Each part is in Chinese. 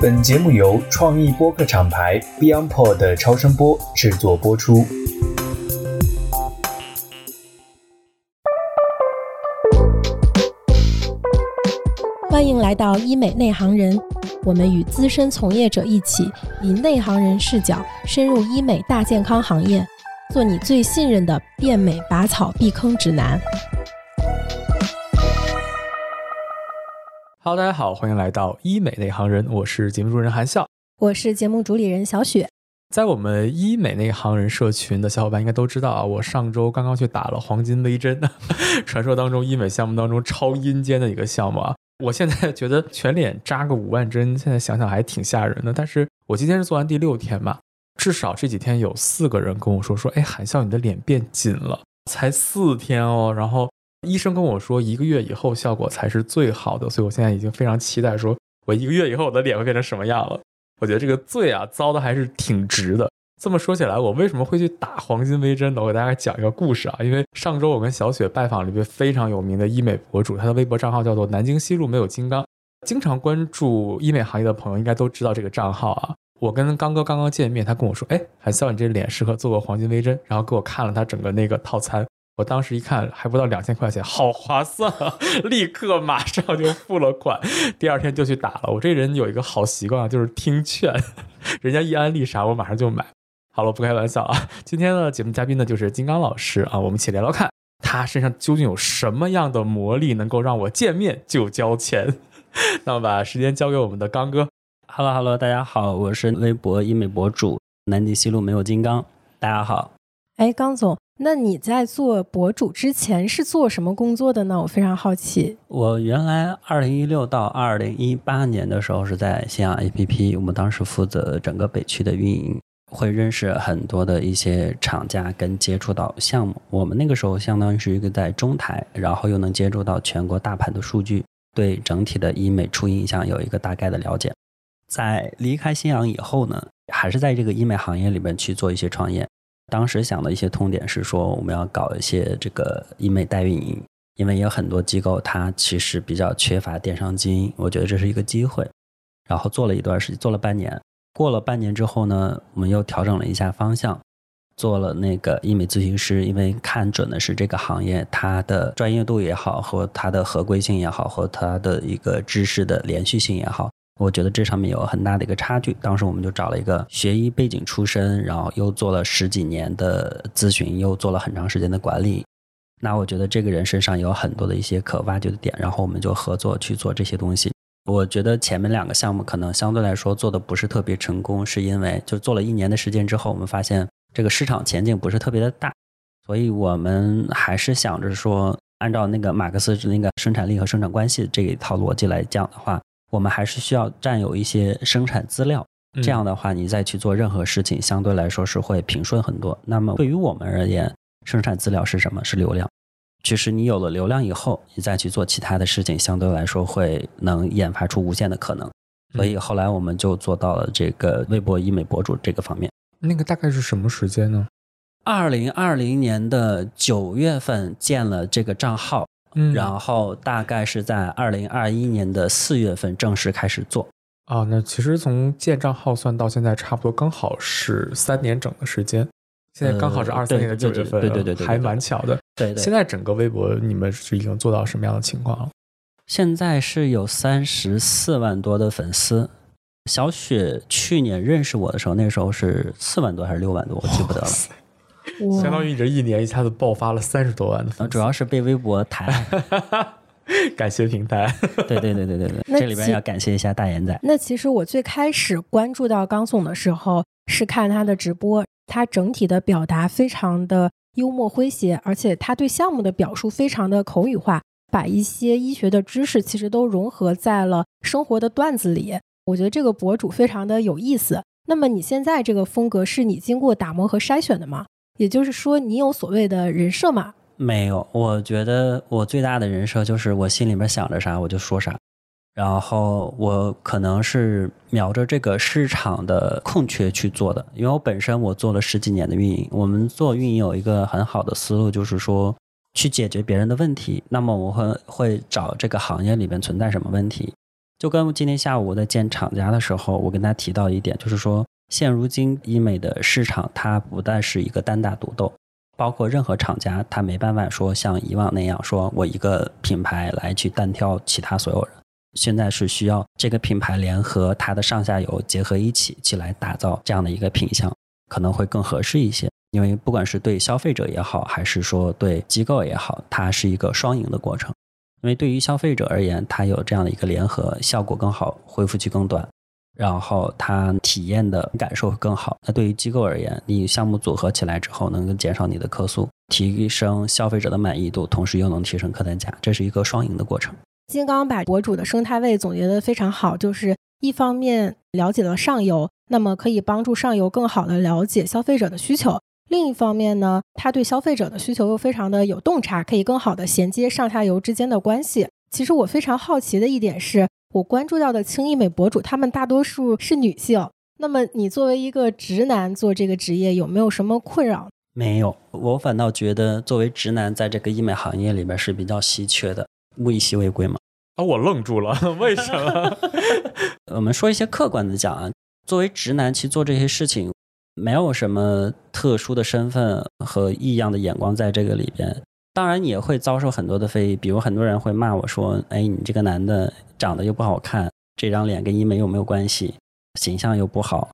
本节目由创意播客厂牌 BeyondPod 的超声波制作播出。欢迎来到医美内行人，我们与资深从业者一起，以内行人视角深入医美大健康行业，做你最信任的变美拔草避坑指南。Hello，大家好，欢迎来到医美内行人，我是节目主持人韩笑。我是节目主理人小雪。在我们医美内行人社群的小伙伴应该都知道啊，我上周刚刚去打了黄金微针，传说当中医美项目当中超阴间的一个项目啊。我现在觉得全脸扎个五万针，现在想想还挺吓人的。但是我今天是做完第六天嘛，至少这几天有四个人跟我说说，哎，韩笑你的脸变紧了，才四天哦。然后医生跟我说，一个月以后效果才是最好的，所以我现在已经非常期待，说我一个月以后我的脸会变成什么样了。我觉得这个罪啊遭的还是挺值的。这么说起来，我为什么会去打黄金微针呢？我给大家讲一个故事啊。因为上周我跟小雪拜访了一位非常有名的医美博主，他的微博账号叫做“南京西路没有金刚”。经常关注医美行业的朋友应该都知道这个账号啊。我跟刚哥刚刚见面，他跟我说：“哎，韩笑，你这脸适合做个黄金微针。”然后给我看了他整个那个套餐。我当时一看，还不到两千块钱，好划算啊！立刻马上就付了款，第二天就去打了。我这人有一个好习惯啊，就是听劝，人家一安利啥，我马上就买。好了，不开玩笑啊！今天的节目嘉宾呢，就是金刚老师啊，我们一起聊聊看，他身上究竟有什么样的魔力，能够让我见面就交钱。那我把时间交给我们的刚哥。Hello Hello，大家好，我是微博医美博主南极西路没有金刚，大家好。哎，刚总，那你在做博主之前是做什么工作的呢？我非常好奇。我原来二零一六到二零一八年的时候是在信仰 APP，我们当时负责整个北区的运营，会认识很多的一些厂家跟接触到项目。我们那个时候相当于是一个在中台，然后又能接触到全国大盘的数据，对整体的医美初印象有一个大概的了解。在离开信阳以后呢，还是在这个医美行业里面去做一些创业。当时想的一些痛点是说，我们要搞一些这个医美代运营，因为有很多机构它其实比较缺乏电商基因，我觉得这是一个机会。然后做了一段时间，做了半年，过了半年之后呢，我们又调整了一下方向，做了那个医美咨询师，因为看准的是这个行业它的专业度也好，和它的合规性也好，和它的一个知识的连续性也好。我觉得这上面有很大的一个差距，当时我们就找了一个学医背景出身，然后又做了十几年的咨询，又做了很长时间的管理。那我觉得这个人身上有很多的一些可挖掘的点，然后我们就合作去做这些东西。我觉得前面两个项目可能相对来说做的不是特别成功，是因为就做了一年的时间之后，我们发现这个市场前景不是特别的大，所以我们还是想着说，按照那个马克思那个生产力和生产关系这一套逻辑来讲的话。我们还是需要占有一些生产资料，这样的话，你再去做任何事情，相对来说是会平顺很多。那么对于我们而言，生产资料是什么？是流量。其实你有了流量以后，你再去做其他的事情，相对来说会能研发出无限的可能。所以后来我们就做到了这个微博医美博主这个方面。那个大概是什么时间呢？二零二零年的九月份建了这个账号。嗯，然后大概是在二零二一年的四月份正式开始做。啊，那其实从建账号算到现在，差不多刚好是三年整的时间。现在刚好是二三年的九月份，对对对对，还蛮巧的。对对。现在整个微博你们是已经做到什么样的情况了？现在是有三十四万多的粉丝。小雪去年认识我的时候，那时候是四万多还是六万多，我记不得了。相当于你这一年一下子爆发了三十多万的粉丝，主要是被微博抬，感谢平台。对对对对对对，这里边要感谢一下大眼仔。那其实我最开始关注到刚总的时候，是看他的直播，他整体的表达非常的幽默诙谐，而且他对项目的表述非常的口语化，把一些医学的知识其实都融合在了生活的段子里。我觉得这个博主非常的有意思。那么你现在这个风格是你经过打磨和筛选的吗？也就是说，你有所谓的人设吗？没有，我觉得我最大的人设就是我心里面想着啥我就说啥，然后我可能是瞄着这个市场的空缺去做的，因为我本身我做了十几年的运营，我们做运营有一个很好的思路，就是说去解决别人的问题，那么我会会找这个行业里边存在什么问题，就跟今天下午我在见厂家的时候，我跟他提到一点，就是说，现如今医美的市场它不再是一个单打独斗，包括任何厂家，它没办法说像以往那样说我一个品牌来去单挑其他所有人。现在是需要这个品牌联合它的上下游结合一起，去来打造这样的一个品相，可能会更合适一些。因为不管是对消费者也好，还是说对机构也好，它是一个双赢的过程。因为对于消费者而言，它有这样的一个联合，效果更好，恢复期更短，然后它体验的感受会更好。那对于机构而言，你项目组合起来之后，能够减少你的客诉，提升消费者的满意度，同时又能提升客单价，这是一个双赢的过程。金刚把博主的生态位总结得非常好，就是一方面了解了上游，那么可以帮助上游更好的了解消费者的需求；另一方面呢，他对消费者的需求又非常的有洞察，可以更好的衔接上下游之间的关系。其实我非常好奇的一点是，我关注到的轻医美博主，他们大多数是女性。那么你作为一个直男做这个职业，有没有什么困扰？没有，我反倒觉得作为直男在这个医美行业里边是比较稀缺的。物以稀为贵嘛？啊，我愣住了，为什么？我们说一些客观的讲啊，作为直男去做这些事情，没有什么特殊的身份和异样的眼光在这个里边。当然也会遭受很多的非议，比如很多人会骂我说：“哎，你这个男的长得又不好看，这张脸跟医美有没有关系？形象又不好。”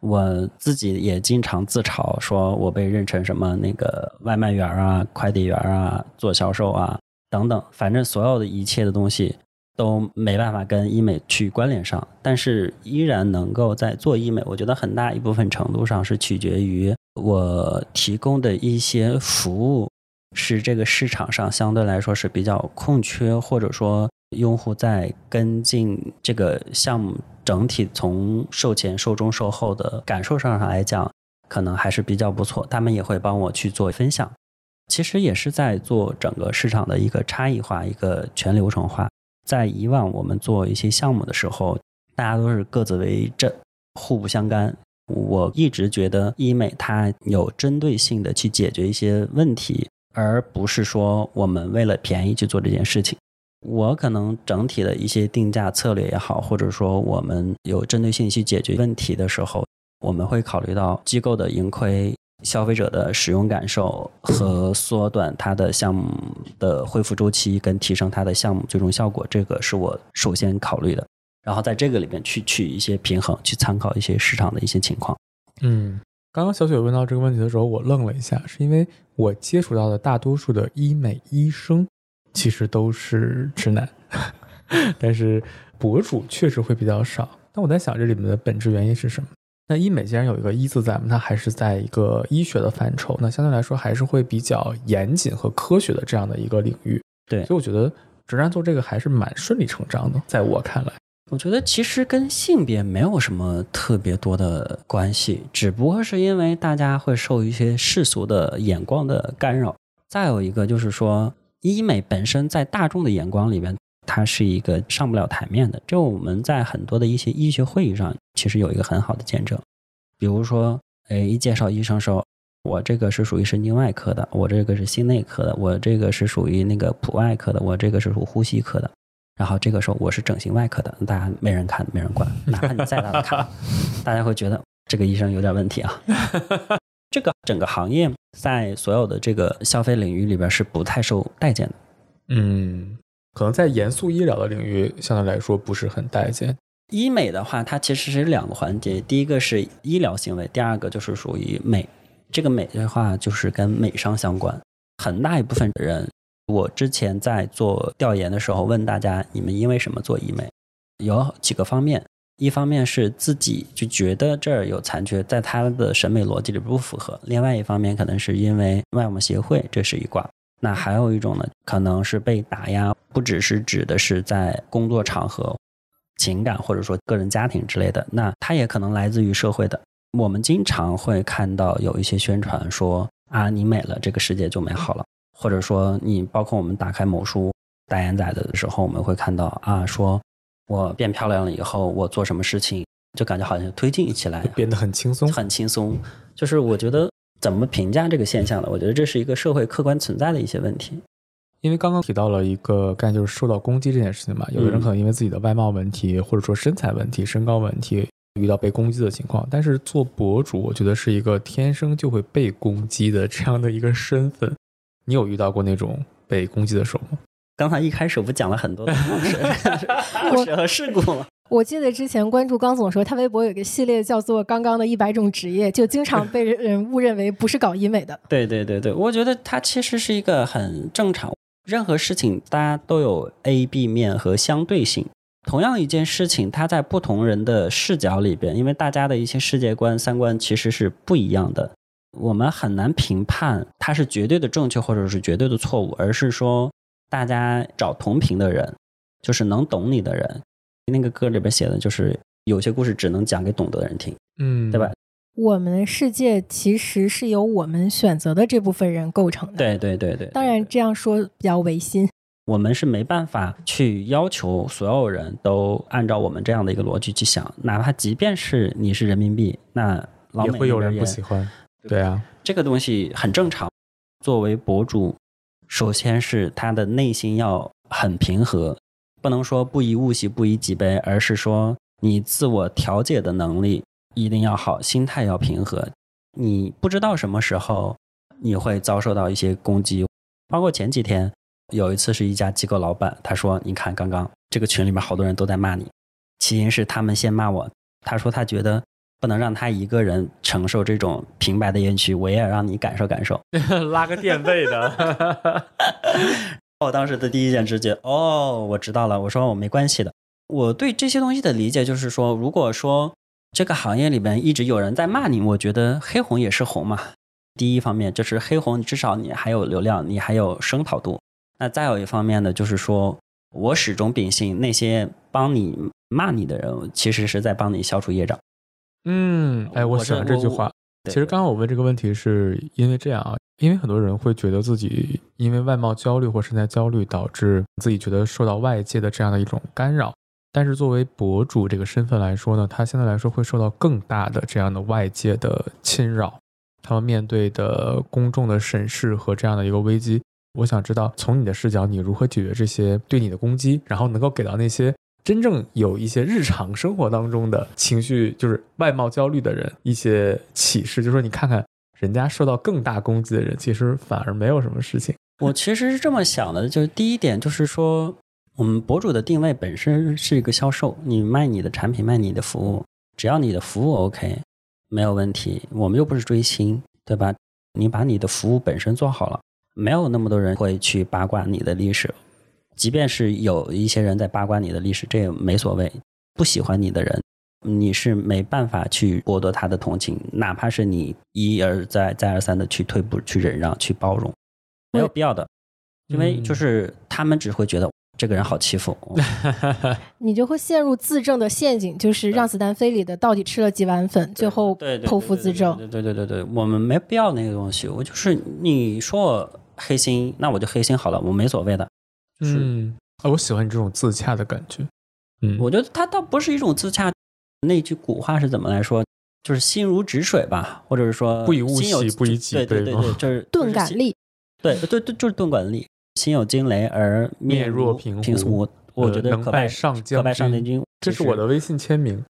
我自己也经常自嘲，说我被认成什么那个外卖员啊、快递员啊、做销售啊。等等，反正所有的一切的东西都没办法跟医美去关联上，但是依然能够在做医美。我觉得很大一部分程度上是取决于我提供的一些服务是这个市场上相对来说是比较空缺，或者说用户在跟进这个项目整体从售前、售中、售后的感受上上来讲，可能还是比较不错。他们也会帮我去做分享。其实也是在做整个市场的一个差异化、一个全流程化。在以往我们做一些项目的时候，大家都是各自为政，互不相干。我一直觉得医美它有针对性的去解决一些问题，而不是说我们为了便宜去做这件事情。我可能整体的一些定价策略也好，或者说我们有针对性去解决问题的时候，我们会考虑到机构的盈亏。消费者的使用感受和缩短它的项目的恢复周期，跟提升它的项目最终效果，这个是我首先考虑的。然后在这个里面去取一些平衡，去参考一些市场的一些情况。嗯，刚刚小雪问到这个问题的时候，我愣了一下，是因为我接触到的大多数的医美医生其实都是直男，但是博主确实会比较少。那我在想，这里面的本质原因是什么？那医美既然有一个“医”字在嘛，它还是在一个医学的范畴，那相对来说还是会比较严谨和科学的这样的一个领域。对，所以我觉得直男做这个还是蛮顺理成章的，在我看来，我觉得其实跟性别没有什么特别多的关系，只不过是因为大家会受一些世俗的眼光的干扰。再有一个就是说，医美本身在大众的眼光里面。它是一个上不了台面的，就我们在很多的一些医学会议上，其实有一个很好的见证。比如说，哎，一介绍医生说，我这个是属于神经外科的，我这个是心内科的，我这个是属于那个普外科的，我这个是属呼吸科的。然后这个时候我是整形外科的，大家没人看，没人管，哪怕你再大的卡，大家会觉得这个医生有点问题啊。这个整个行业在所有的这个消费领域里边是不太受待见的。嗯。可能在严肃医疗的领域，相对来说不是很待见。医美的话，它其实是两个环节，第一个是医疗行为，第二个就是属于美。这个美的话，就是跟美商相关。很大一部分人，我之前在做调研的时候问大家，你们因为什么做医美？有几个方面，一方面是自己就觉得这儿有残缺，在他的审美逻辑里不符合；另外一方面，可能是因为外貌协会，这是一卦。那还有一种呢，可能是被打压，不只是指的是在工作场合、情感或者说个人家庭之类的，那它也可能来自于社会的。我们经常会看到有一些宣传说啊，你美了，这个世界就美好了，或者说你包括我们打开某书代言仔的时候，我们会看到啊，说我变漂亮了以后，我做什么事情就感觉好像推进起来，变得很轻松，很轻松。就是我觉得。怎么评价这个现象呢？我觉得这是一个社会客观存在的一些问题。因为刚刚提到了一个概念，就是受到攻击这件事情嘛。有的人可能因为自己的外貌问题，或者说身材问题、身高问题，遇到被攻击的情况。但是做博主，我觉得是一个天生就会被攻击的这样的一个身份。你有遇到过那种被攻击的时候吗？刚才一开始不讲了很多的故事、故事和事故吗？我记得之前关注刚总的时候，他微博有个系列叫做“刚刚的一百种职业”，就经常被人 误认为不是搞医美的。对对对对，我觉得它其实是一个很正常。任何事情大家都有 A、B 面和相对性。同样一件事情，它在不同人的视角里边，因为大家的一些世界观、三观其实是不一样的，我们很难评判它是绝对的正确或者是绝对的错误，而是说大家找同频的人，就是能懂你的人。那个歌里边写的就是有些故事只能讲给懂得的人听，嗯，对吧？我们的世界其实是由我们选择的这部分人构成的。对对对对，当然这样说比较违心。我们是没办法去要求所有人都按照我们这样的一个逻辑去想，哪怕即便是你是人民币，那老美也会有人不喜欢。对啊，这个东西很正常。作为博主，首先是他的内心要很平和，不能说不以物喜，不以己悲，而是说你自我调节的能力一定要好，心态要平和。你不知道什么时候你会遭受到一些攻击，包括前几天有一次是一家机构老板，他说：“你看，刚刚这个群里面好多人都在骂你，起因是他们先骂我。他说他觉得不能让他一个人承受这种平白的冤屈，我也要让你感受感受。”拉个垫背的。我当时的第一件直觉，哦，我知道了。我说我没关系的。我对这些东西的理解就是说，如果说这个行业里面一直有人在骂你，我觉得黑红也是红嘛。第一方面就是黑红，至少你还有流量，你还有声讨度。那再有一方面呢，就是说我始终秉信那些帮你骂你的人，其实是在帮你消除业障。嗯，哎，我喜欢这句话。其实刚刚我问这个问题，是因为这样啊，因为很多人会觉得自己因为外貌焦虑或身材焦虑，导致自己觉得受到外界的这样的一种干扰。但是作为博主这个身份来说呢，他相对来说会受到更大的这样的外界的侵扰，他们面对的公众的审视和这样的一个危机。我想知道，从你的视角，你如何解决这些对你的攻击，然后能够给到那些真正有一些日常生活当中的情绪，就是外貌焦虑的人一些启示，就是说你看看人家受到更大攻击的人，其实反而没有什么事情。我其实是这么想的，就是第一点就是说，我们博主的定位本身是一个销售，你卖你的产品，卖你的服务，只要你的服务 OK，没有问题。我们又不是追星，对吧？你把你的服务本身做好了，没有那么多人会去八卦你的历史。即便是有一些人在八卦你的历史，这也没所谓。不喜欢你的人，你是没办法去剥夺他的同情，哪怕是你一而再、再而三的去退步、去忍让、去包容，没有必要的。因为就是他们只会觉得这个人好欺负，你就会陷入自证的陷阱，就是让子弹飞里的到底吃了几碗粉，最后剖腹自证。对对对对对，我们没必要那个东西。我就是你说我黑心，那我就黑心好了，我没所谓的。是嗯，啊，我喜欢你这种自洽的感觉。嗯，我觉得它倒不是一种自洽。那句古话是怎么来说？就是心如止水吧，或者是说不以物喜不以己悲对对对，就是钝感。力，对对对，就是钝感力。心有惊雷而面若平平湖，我觉得可拜上将可拜上将军。这是我的微信签名。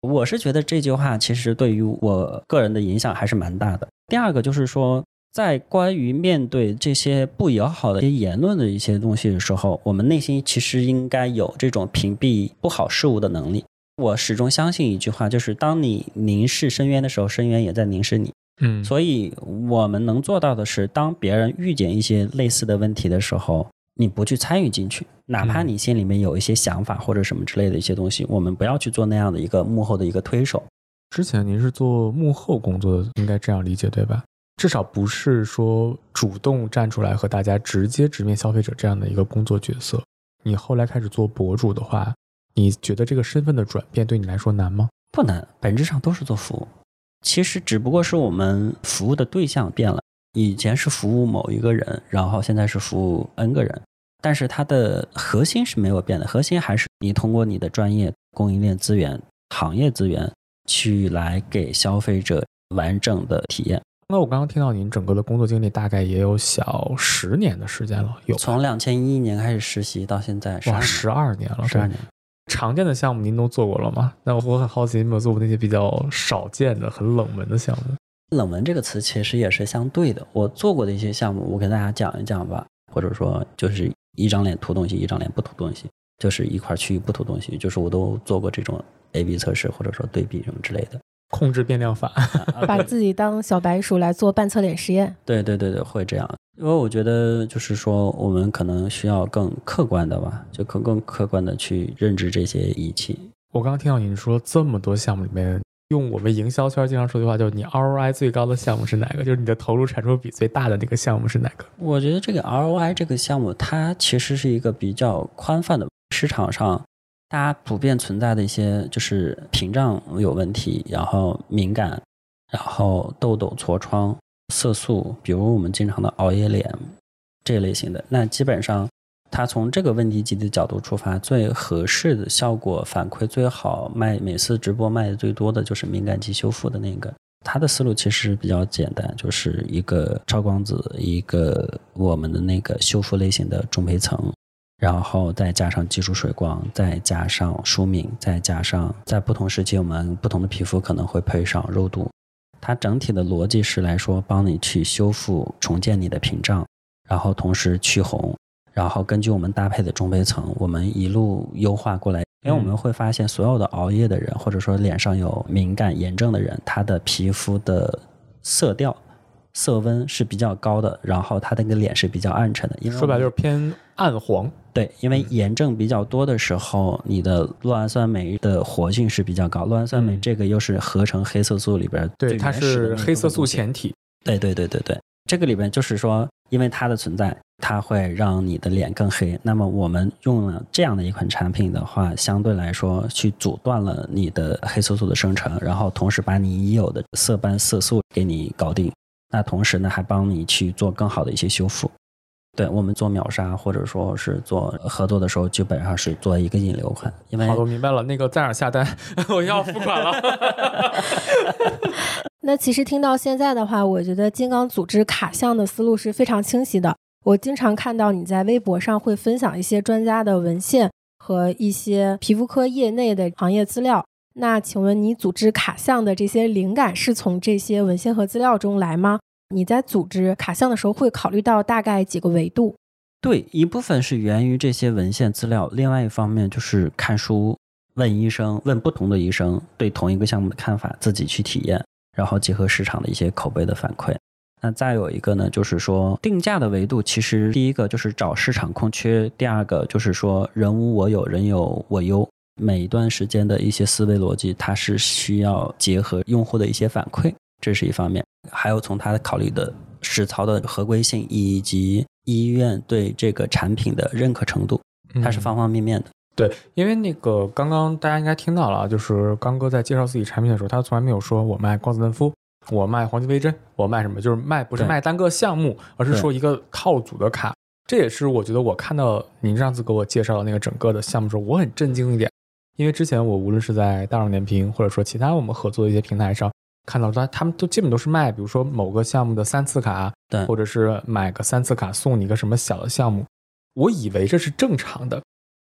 我是觉得这句话其实对于我个人的影响还是蛮大的。第二个就是说，在关于面对这些不友好的一些言论的一些东西的时候，我们内心其实应该有这种屏蔽不好事物的能力。我始终相信一句话，就是当你凝视深渊的时候，深渊也在凝视你。嗯，所以我们能做到的是，当别人遇见一些类似的问题的时候，你不去参与进去，哪怕嗯你心里面有一些想法或者什么之类的一些东西，我们不要去做那样的一个幕后的一个推手。之前您是做幕后工作的，应该这样理解对吧？至少不是说主动站出来和大家直接直面消费者这样的一个工作角色。你后来开始做博主的话，你觉得这个身份的转变对你来说难吗？不难，本质上都是做服务。其实只不过是我们服务的对象变了，以前是服务某一个人，然后现在是服务 N 个人，但是它的核心是没有变的，核心还是你通过你的专业、供应链资源、行业资源去来给消费者完整的体验。那我刚刚听到您整个的工作经历大概也有小十年的时间了，有从两千一一年开始实习到现在，哇十十二年了，对十二年。常见的项目您都做过了吗？那我很好奇，您有没有做过那些比较少见的、很冷门的项目？冷门这个词其实也是相对的。我做过的一些项目，我给大家讲一讲吧，或者说就是一张脸涂东西，一张脸不涂东西，就是一块区域不涂东西，就是我都做过这种 A/B 测试或者说对比什么之类的。控制变量法，把自己当小白鼠来做半侧脸实验。对对对对，会这样。因为我觉得就是说，我们可能需要更客观的吧，就更更客观的去认知这些仪器。我刚刚听到你说这么多项目里面，用我们营销圈经常说的话，就是你 ROI 最高的项目是哪个？就是你的投入产出比最大的那个项目是哪个？我觉得这个 ROI 这个项目，它其实是一个比较宽泛的市场上，大家普遍存在的一些就是屏障有问题，然后敏感，然后痘痘、痤疮、色素，比如我们经常的熬夜脸这类型的，那基本上它从这个问题集的角度出发，最合适的效果反馈最好，卖每次直播卖的最多的就是敏感肌修复的那个。它的思路其实比较简单，就是一个超光子，一个我们的那个修复类型的中胚层，然后再加上基础水光，再加上舒敏，再加上在不同时期我们不同的皮肤可能会配上肉毒。它整体的逻辑是来说，帮你去修复、重建你的屏障，然后同时去红，然后根据我们搭配的中胚层，我们一路优化过来。因为我们会发现，所有的熬夜的人，或者说脸上有敏感炎症的人，他的皮肤的色调、色温是比较高的，然后他的那个脸是比较暗沉的。因为说白了就是偏暗黄。对，因为嗯炎症比较多的时候，你的酪氨酸酶的活性是比较高。酪氨酸酶嗯这个又是合成黑色素里边对，它是黑色素前体。对对对对对，这个里边就是说，因为它的存在，它会让你的脸更黑。那么我们用了这样的一款产品的话，相对来说去阻断了你的黑色素的生成，然后同时把你已有的色斑色素给你搞定。那同时呢，还帮你去做更好的一些修复。对我们做秒杀或者说是做合作的时候，基本上是做一个引流款，因为好的，我明白了。那个在哪儿下单？我要付款了。那其实听到现在的话，我觉得金刚组织卡项的思路是非常清晰的。我经常看到你在微博上会分享一些专家的文献和一些皮肤科业内的行业资料。那请问你组织卡项的这些灵感是从这些文献和资料中来吗？你在组织卡项的时候会考虑到大概几个维度？对，一部分是源于这些文献资料，另外一方面就是看书、问医生、问不同的医生对同一个项目的看法，自己去体验，然后结合市场的一些口碑的反馈。那再有一个呢，就是说定价的维度，其实第一个就是找市场空缺，第二个就是说人无我有，人有我优。每一段时间的一些思维逻辑，它是需要结合用户的一些反馈，这是一方面。还有从他考虑的实操的合规性以及医院对这个产品的认可程度，它是嗯方方面面的。对，因为那个刚刚大家应该听到了啊，就是刚哥在介绍自己产品的时候，他从来没有说我卖光子嫩肤，我卖黄金微针，我卖什么，就是卖不是卖单个项目，而是说一个套组的卡。这也是我觉得我看到您上次给我介绍的那个整个的项目的时候，我很震惊一点，因为之前我无论是在大众点评或者说其他我们合作的一些平台上。看到他，他们都基本都是卖，比如说某个项目的三次卡，对或者是买个三次卡送你一个什么小的项目，我以为这是正常的。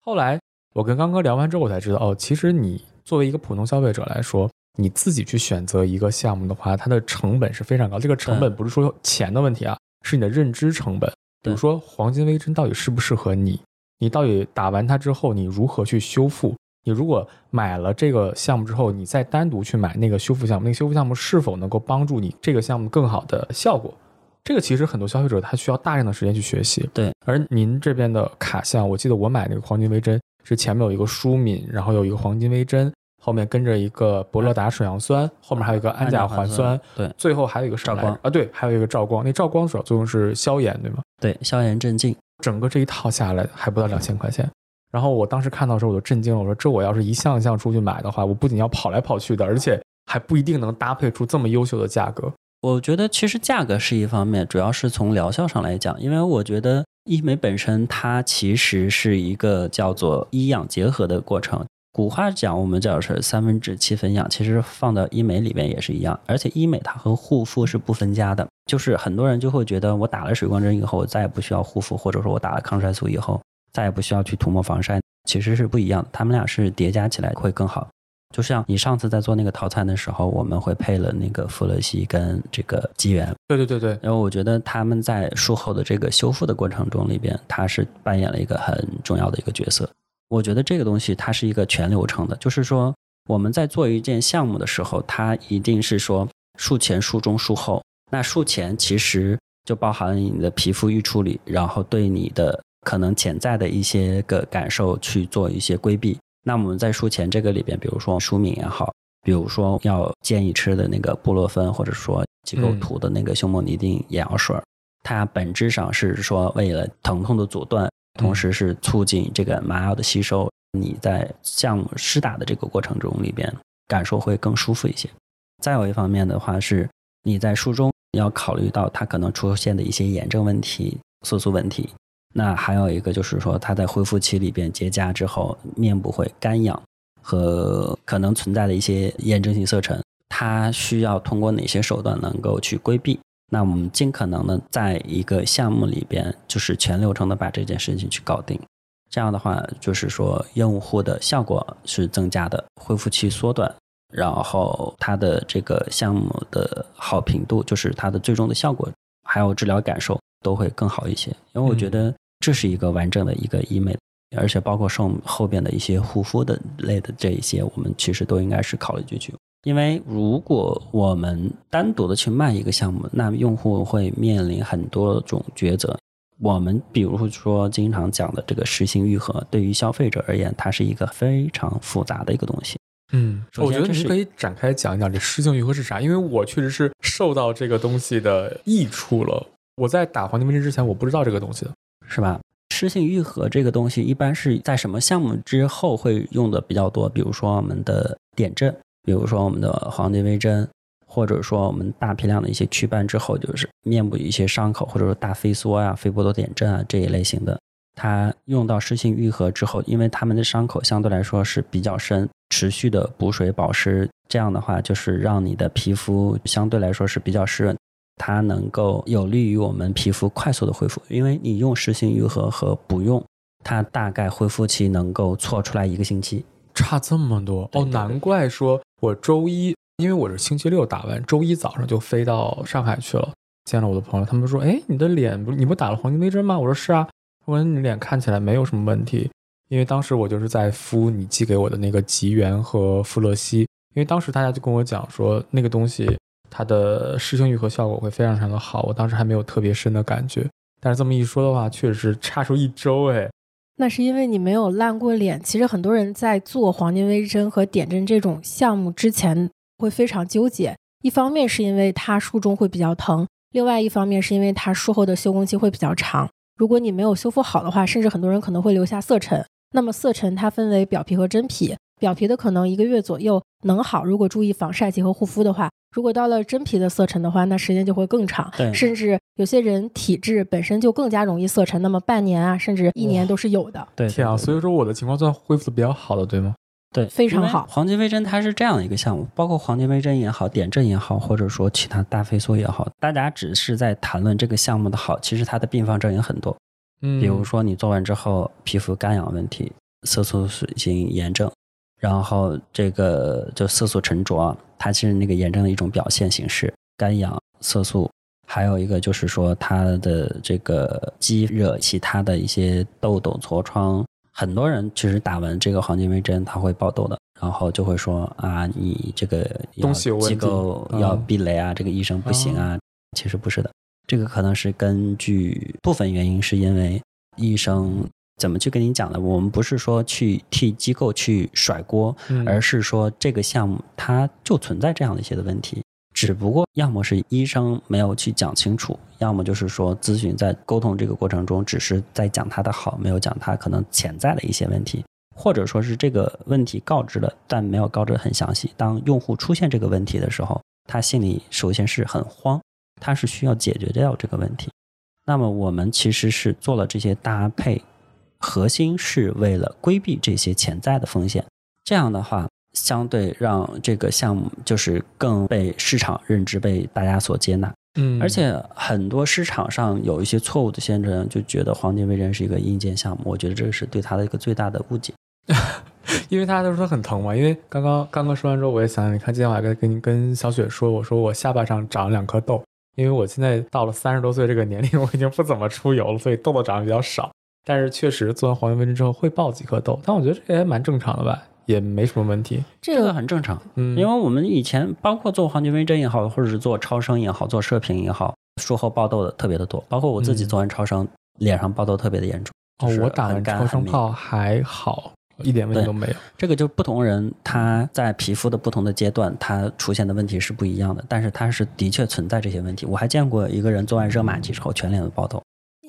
后来我跟刚哥聊完之后，我才知道，哦，其实你作为一个普通消费者来说，你自己去选择一个项目的话，它的成本是非常高。这个成本不是说钱的问题啊，是你的认知成本。比如说黄金微针到底适不适合你，你到底打完它之后，你如何去修复？你如果买了这个项目之后，你再单独去买那个修复项目，那个修复项目是否能够帮助你这个项目更好的效果？这个其实很多消费者他需要大量的时间去学习。对，而您这边的卡项，我记得我买那个黄金微针是前面有一个舒敏，然后有一个黄金微针，后面跟着一个博乐达水杨酸，后面还有一个氨甲环酸，对最后还有一个照光啊，对，还有一个照光。那照光主要作用是消炎，对吗？对，消炎镇静。整个这一套下来还不到两千块钱。然后我当时看到的时候我就震惊了，我说这我要是一项一项出去买的话，我不仅要跑来跑去的，而且还不一定能搭配出这么优秀的价格。我觉得其实价格是一方面，主要是从疗效上来讲，因为我觉得医美本身它其实是一个叫做医养结合的过程。古话讲，我们叫是三分治七分养，其实放到医美里边也是一样。而且医美它和护肤是不分家的，就是很多人就会觉得，我打了水光针以后，我再也不需要护肤，或者说我打了抗衰素以后，再也不需要去涂抹防晒，其实是不一样的，他们俩是叠加起来会更好。就像你上次在做那个套餐的时候，我们会配了那个富乐烯跟这个肌源，对对对对，然后我觉得他们在术后的这个修复的过程中里边，它是扮演了一个很重要的一个角色。我觉得这个东西它是一个全流程的，就是说我们在做一件项目的时候，它一定是说术前、术中、术后。那术前其实就包含你的皮肤预处理，然后对你的可能潜在的一些个感受去做一些规避。那我们在术前这个里边，比如说舒敏也好，比如说要建议吃的那个布洛芬，或者说机构涂的那个胸膜尼丁眼药水，它本质上是说为了疼痛的阻断。同时是促进这个麻药的吸收，你在项目施打的这个过程中里边感受会更舒服一些。再有一方面的话是，你在术中要考虑到它可能出现的一些炎症问题、色素问题。那还有一个就是说，它在恢复期里边结痂之后，面部会干痒和可能存在的一些炎症性色沉，它需要通过哪些手段能够去规避？那我们尽可能的在一个项目里边，就是全流程的把这件事情去搞定。这样的话，就是说用户的效果是增加的，恢复期缩短，然后它的这个项目的好评度，就是它的最终的效果，还有治疗感受都会更好一些。因为我觉得这是一个完整的一个医美，而且包括后后边的一些护肤的类的这一些，我们其实都应该是考虑进去。因为如果我们单独的去卖一个项目，那用户会面临很多种抉择。我们比如说经常讲的这个实性愈合，对于消费者而言，它是一个非常复杂的一个东西。嗯，我觉得你可以展开讲一讲这湿性愈合是啥，因为我确实是受到这个东西的益处了。我在打黄金微针之前，我不知道这个东西的，是吧？湿性愈合这个东西一般是在什么项目之后会用的比较多？比如说我们的点阵。比如说我们的黄金微针，或者说我们大批量的一些祛斑之后，就是面部一些伤口，或者说大飞梭啊、飞波多点阵啊这一类型的，它用到湿性愈合之后，因为他们的伤口相对来说是比较深，持续的补水保湿，这样的话就是让你的皮肤相对来说是比较湿润，它能够有利于我们皮肤快速的恢复。因为你用湿性愈合和不用，它大概恢复期能够错出来一个星期。差这么多哦，难怪说我周一，因为我是星期六打完，周一早上就飞到上海去了，见了我的朋友，他们说，哎，你的脸不，你不打了黄金微针吗？我说是啊，我说你脸看起来没有什么问题，因为当时我就是在敷你寄给我的那个吉源和富勒烯，因为当时大家就跟我讲说那个东西它的湿性愈合效果会非常非常的好，我当时还没有特别深的感觉，但是这么一说的话，确实差出一周哎。那是因为你没有烂过脸。其实很多人在做黄金微针和点阵这种项目之前会非常纠结，一方面是因为它术中会比较疼，另外一方面是因为它术后的休工期会比较长。如果你没有修复好的话，甚至很多人可能会留下色沉。那么色沉它分为表皮和真皮。表皮的可能一个月左右能好，如果注意防晒结合护肤的话，如果到了真皮的色沉的话，那时间就会更长。对，甚至有些人体质本身就更加容易色沉，那么半年啊，甚至一年都是有的。对，天啊！所以说我的情况算恢复的比较好的，对吗？对，非常好。黄金微针它是这样一个项目，包括黄金微针也好，点阵也好，或者说其他大飞梭也好，大家只是在谈论这个项目的好，其实它的并发症也很多。嗯，比如说你做完之后皮肤干痒问题、色素水晶炎症。然后这个就色素沉着，它其实那个炎症的一种表现形式，干痒、色素，还有一个就是说它的这个积热，其他的一些痘痘、痤疮，很多人其实打完这个黄金微针，他会爆痘的，然后就会说啊，你这个东西机构要避雷啊，这个医生不行啊，其实不是的，这个可能是根据部分原因，是因为医生。怎么去跟你讲呢？我们不是说去替机构去甩锅，而是说这个项目它就存在这样的一些的问题，只不过要么是医生没有去讲清楚，要么就是说咨询在沟通这个过程中只是在讲他的好，没有讲他可能潜在的一些问题，或者说是这个问题告知了，但没有告知很详细。当用户出现这个问题的时候，他心里首先是很慌，他是需要解决掉这个问题。那么我们其实是做了这些搭配。核心是为了规避这些潜在的风险，这这样的话，相对让这个项目就是更被市场认知，被大家所接纳。嗯，而且很多市场上有一些错误的宣传，就觉得黄金微针是一个硬件项目，我觉得这是对它的一个最大的误解。因为大家都说很疼嘛，因为刚刚刚刚说完之后，我也想，你看今天我还跟跟跟小雪说，我说我下巴上长了两颗痘，因为我现在到了三十多岁这个年龄，我已经不怎么出油了，所以痘痘长得比较少。但是确实做完黄金微针之后会爆几颗痘，但我觉得这也蛮正常的吧，也没什么问题。这个很正常，嗯，因为我们以前包括做黄金微针也好，或者是做超声也好，做射频也好，术后爆痘的特别的多。包括我自己嗯做完超声，脸上爆痘特别的严重。哦就，是我打完超声炮还好，一点问题都没有。这个就不同人他在皮肤的不同的阶段，他出现的问题是不一样的，但是他是的确存在这些问题。我还见过一个人做完热玛吉之后全脸的爆痘，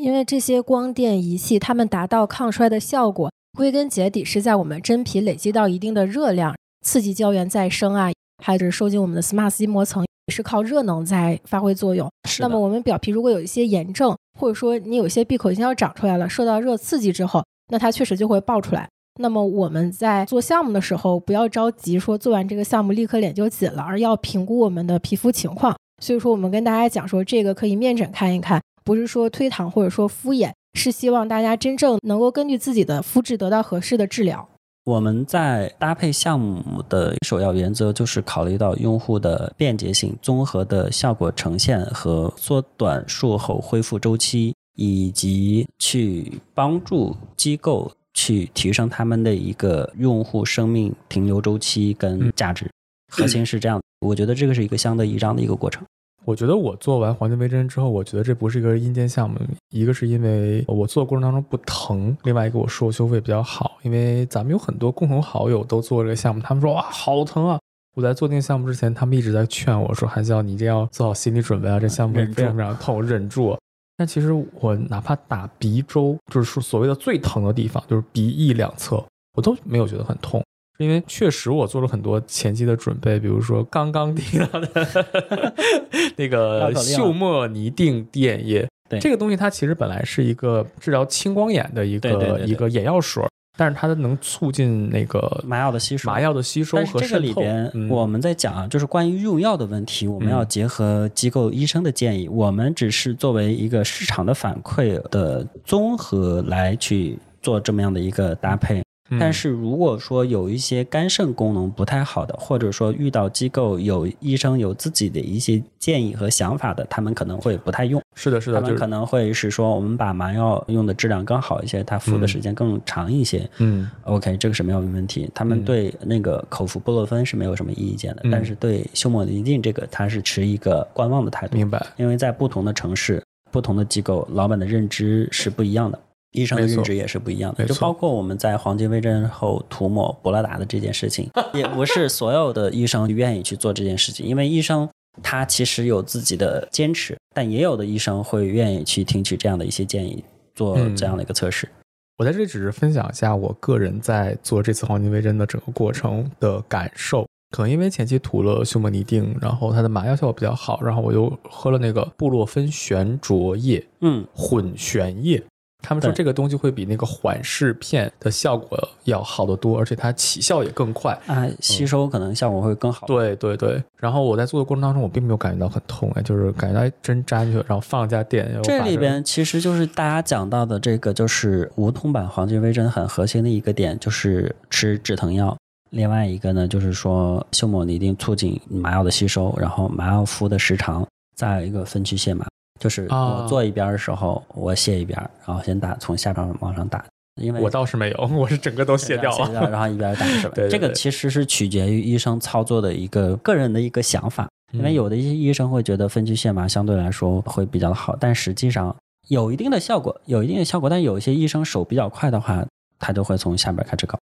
因为这些光电仪器，它们达到抗衰的效果，归根结底是在我们真皮累积到一定的热量，刺激胶原再生啊，还有就是收紧我们的 SMART 筋膜层，是靠热能在发挥作用。是那么我们表皮如果有一些炎症，或者说你有一些闭口型要长出来了，受到热刺激之后，那它确实就会爆出来。那么我们在做项目的时候，不要着急说做完这个项目立刻脸就紧了，而要评估我们的皮肤情况。所以说，我们跟大家讲说，这个可以面诊看一看，不是说推搪或者说敷衍，是希望大家真正能够根据自己的肤质得到合适的治疗。我们在搭配项目的首要原则就是考虑到用户的便捷性、综合的效果呈现和缩短术后恢复周期，以及去帮助机构去提升他们的一个用户生命停留周期跟价值。核心是这样，我觉得这个是一个相得益彰的一个过程。我觉得我做完黄金微针之后，我觉得这不是一个阴间项目，一个是因为我做的过程当中不疼，另外一个我术后修复也比较好。因为咱们有很多共同好友都做这个项目，他们说哇好疼啊！我在做那个项目之前，他们一直在劝我说：“韩笑，你一定要做好心理准备啊，这项目非常非常痛，忍住。”但其实我哪怕打鼻周，就是说所谓的最疼的地方，就是鼻翼两侧，我都没有觉得很痛。因为确实我做了很多前期的准备，比如说刚刚提到的 那个绕口令啊嗅墨尼定电液，对这个东西它其实本来是一个治疗青光眼的一个一个眼药水，但是它能促进那个麻药的吸收，麻药的吸收这个。里边，嗯我们在讲啊，就是关于用药的问题，我们嗯要结合机构医生的建议，我们只是作为一个市场的反馈的综合来去做这么样的一个搭配。嗯但是如果说有一些肝肾功能不太好的，或者说遇到机构有医生有自己的一些建议和想法的，他们可能会不太用。是的，是的，他们可能会是说，我们把麻药用的质量更好一些，它服的嗯时间更长一些。嗯 OK，这个是没有问题。他们嗯对那个口服布洛芬是没有什么意见的，嗯但是对休莫尼定这个，他是持一个观望的态度，明白。因为在不同的城市、不同的机构，老板的认知是不一样的。医生的认知也是不一样的，就包括我们在黄金微针后涂抹博乐达的这件事情，也不是所有的医生愿意去做这件事情，因为医生他其实有自己的坚持，但也有的医生会愿意去听取这样的一些建议，做嗯这样的一个测试。我在这里只是分享一下我个人在做这次黄金微针的整个过程的感受。可能因为前期涂了休莫尼定，然后它的麻药效果比较好，然后我又喝了那个布洛芬悬浊液、嗯，混悬液。他们说这个东西会比那个缓释片的效果要好得多，而且它起效也更快。啊，吸收可能效果会更好。对对对，然后我在做的过程当中，我并没有感觉到很痛，哎，就是感觉针扎进去，然后放一下电。这里边其实就是大家讲到的这个，就是无痛版黄金微针很核心的一个点，就是吃止疼药。另外一个呢，就是说休莫尼定促进麻药的吸收，然后麻药敷的时长，再有一个分区卸麻，就是啊我做一边的时候，我卸一边，然后先打从下边往上打，因为我倒是没有，我是整个都卸掉卸了。然后一边打是吧？对对对这个其实是取决于医生操作的一个个人的一个想法，因为嗯有的一些医生会觉得分区卸麻相对来说会比较好，但实际上有一定的效果，有一定的效果，但有一些医生手比较快的话，他就会从下边开始搞，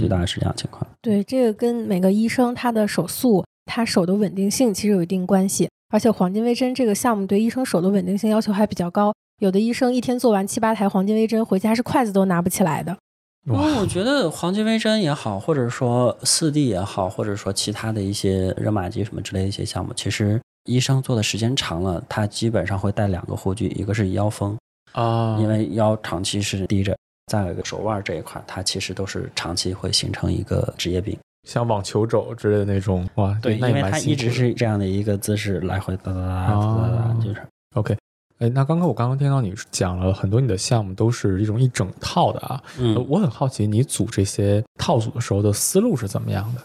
就大概是这样情况。对，这个跟每个医生他的手速、他手的稳定性其实有一定关系。而且黄金微针这个项目对医生手的稳定性要求还比较高，有的医生一天做完七八台黄金微针，回家是筷子都拿不起来的。因为我觉得黄金微针也好，或者说四 D 也好，或者说其他的一些热玛吉什么之类的一些项目，其实医生做的时间长了，他基本上会带两个护具，一个是腰封，啊，因为腰长期是低着，再有一个手腕这一块，它其实都是长期会形成一个职业病。像网球肘之类的那种，哇，对，那因为它一直是这样的一个姿势来回哒哒哒哒哒哒，就是 OK。哎，那刚刚我刚刚听到你讲了很多你的项目都是一种一整套的啊，呃嗯，我很好奇你组这些套组的时候的思路是怎么样的？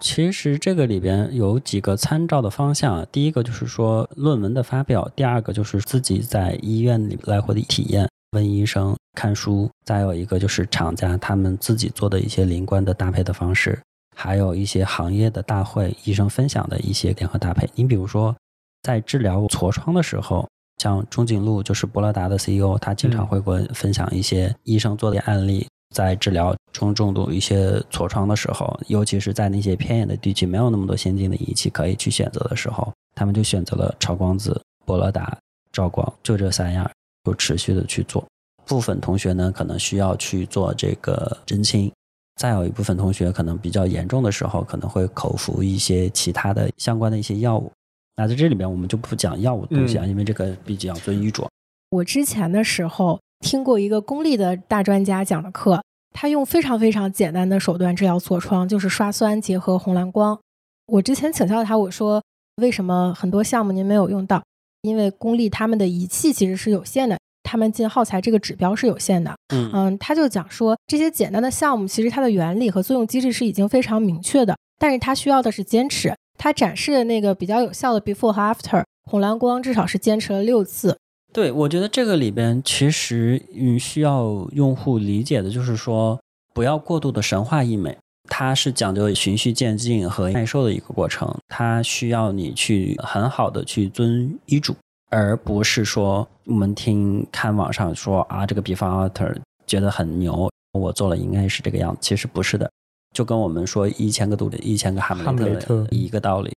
其实这个里边有几个参照的方向，第一个就是说论文的发表，第二个就是自己在医院里来回的体验，问医生、看书，再有一个就是厂家他们自己做的一些连贯的搭配的方式，还有一些行业的大会，医生分享的一些联合搭配。你比如说，在治疗痤疮的时候，像钟景路就是博乐达的 CEO，他经常嗯会给我分享一些医生做的案例，在治疗中重度一些痤疮的时候，尤其是在那些偏远的地区没有那么多先进的仪器可以去选择的时候，他们就选择了超光子、博乐达、照光，就这三样，就持续的去做。部分同学呢，可能需要去做这个针清，再有一部分同学可能比较严重的时候，可能会口服一些其他的相关的一些药物。那在这里面我们就不讲药物的东西啊，因为这个毕竟要遵医嘱。我之前的时候听过一个公立的大专家讲的课，他用非常非常简单的手段治疗痤疮，就是刷酸结合红蓝光。我之前请教他，我说为什么很多项目您没有用到？因为公立他们的仪器其实是有限的，他们进耗材这个指标是有限的。嗯嗯，他就讲说这些简单的项目，其实它的原理和作用机制是已经非常明确的，但是它需要的是坚持。他展示的那个比较有效的 before 和 after 红蓝光，至少是坚持了六次。对，我觉得这个里边其实嗯需要用户理解的就是说，不要过度的神话医美，它是讲究循序渐进和耐受的一个过程，它需要你去很好的去遵医嘱，而不是说我们听看网上说啊这个 before after 觉得很牛，我做了应该是这个样子，其实不是的，就跟我们说一千个杜一千个哈姆哈姆雷雷特特一个道理。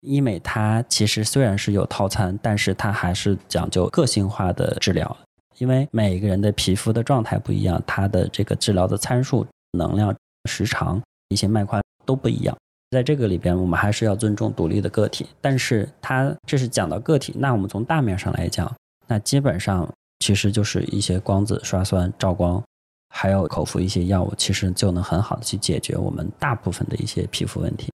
医美它其实虽然是有套餐，但是它还是讲究个性化的治疗，因为每个人的皮肤的状态不一样，它的这个治疗的参数、能量、时长、一些脉宽都不一样。在这个里边，我们还是要尊重独立的个体，但是它这是讲到个体，那我们从大面上来讲，那基本上其实就是一些光子刷酸、照光，还有口服一些药物，其实就能很好的去解决我们大部分的一些皮肤问题。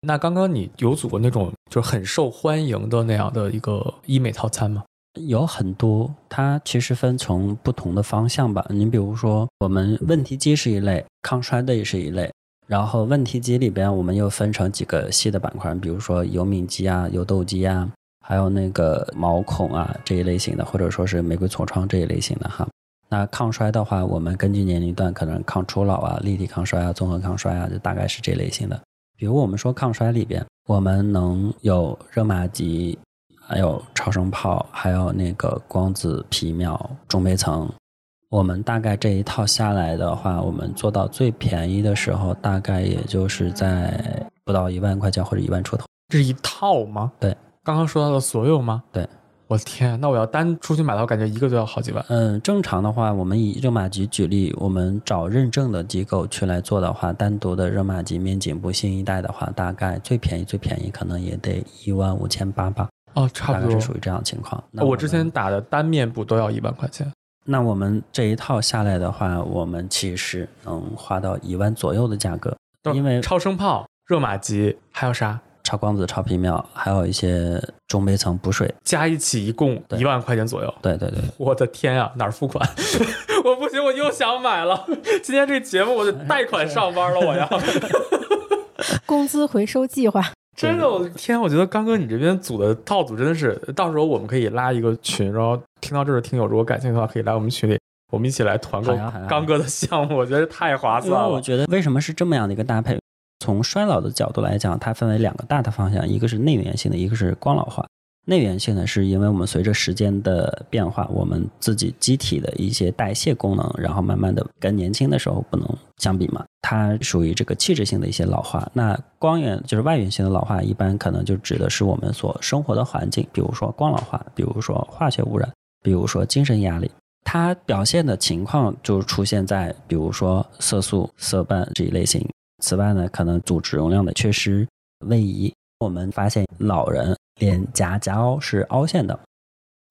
那刚刚你有组过那种就是很受欢迎的那样的一个医美套餐吗？有很多，它其实分从不同的方向吧。你比如说，我们问题肌是一类，抗衰的也是一类。然后问题肌里边，我们又分成几个细的板块，比如说油敏肌啊、油痘肌啊，还有那个毛孔啊这一类型的，或者说是玫瑰痤疮这一类型的哈。那抗衰的话，我们根据年龄段，可能抗初老啊、立体抗衰啊、综合抗衰啊，就大概是这类型的。比如我们说抗衰里边，我们能有热玛吉，还有超声炮，还有那个光子皮秒、中胚层。我们大概这一套下来的话，我们做到最便宜的时候，大概也就是在不到一万块钱或者一万出头。这是一套吗？对，刚刚说到的所有吗？对，我的天，那我要单出去买的话，感觉一个就要好几万。嗯，正常的话，我们以热玛吉举例，我们找认证的机构去来做的话，单独的热玛吉面颈部新一代的话，大概最便宜最便宜可能也得一万五千八吧，哦，差不多大概是。属于这样的情况。我之前打的单面部都要一万块钱。那我们这一套下来的话，我们其实能花到一万左右的价格，因为超声炮、热玛吉还有啥超光子、超皮秒，还有一些中杯层补水。加一起一共对一万块钱左右。对对对，我的天啊，哪儿付款？我不行，我又想买了。今天这节目我得贷款上班了，我要。工资回收计划，真的，我的天！我觉得刚哥你这边组的套组真的是，到时候我们可以拉一个群，然后听到这儿的听友如果感兴趣的话，可以来我们群里，我们一起来团购刚哥的项目，我觉得太划因为算了。我觉得为什么是这么样的一个搭配？从衰老的角度来讲，它分为两个大的方向，一个是内源性的，一个是光老化。内源性呢是因为我们随着时间的变化，我们自己机体的一些代谢功能，然后慢慢的跟年轻的时候不能相比嘛，它属于这个气质性的一些老化。那光源就是外源性的老化，一般可能就指的是我们所生活的环境，比如说光老化，比如说化学污染，比如说精神压力。它表现的情况就出现在比如说色素、色斑这一类型。此外呢，可能组织容量的缺失、位移。我们发现老人脸颊颊凹是凹陷的，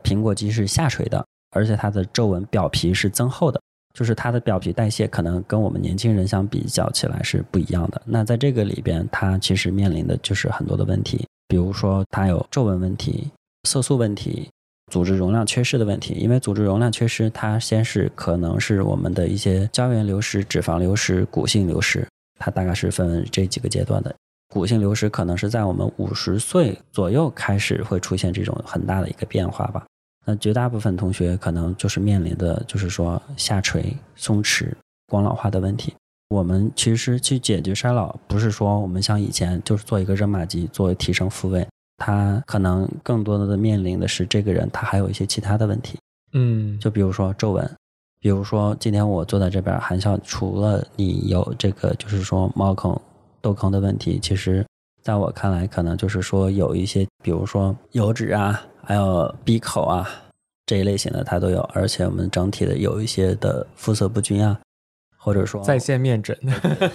苹果肌是下垂的，而且它的皱纹表皮是增厚的。就是它的表皮代谢可能跟我们年轻人相比较起来是不一样的。那在这个里边，它其实面临的就是很多的问题，比如说它有皱纹问题、色素问题、组织容量缺失的问题。因为组织容量缺失，它先是可能是我们的一些胶原流失、脂肪流失、骨性流失，它大概是分为这几个阶段的。骨性流失可能是在我们五十岁左右开始会出现这种很大的一个变化吧。那绝大部分同学可能就是面临的就是说下垂、松弛、光老化的问题。我们其实去解决衰老，不是说我们像以前就是做一个热玛吉作为提升复位，它可能更多的面临的是这个人他还有一些其他的问题。嗯，就比如说皱纹，比如说今天我坐在这边，含笑，除了你有这个就是说毛孔、痘坑的问题，其实在我看来，可能就是说有一些，比如说油脂啊。还有闭口啊这一类型的它都有，而且我们整体的有一些的肤色不均啊，或者说在线面诊。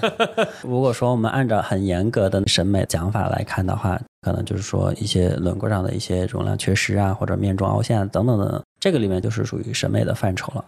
如果说我们按照很严格的审美讲法来看的话，可能就是说一些轮廓上的一些容量缺失啊，或者面中凹陷等等等等，这个里面就是属于审美的范畴了。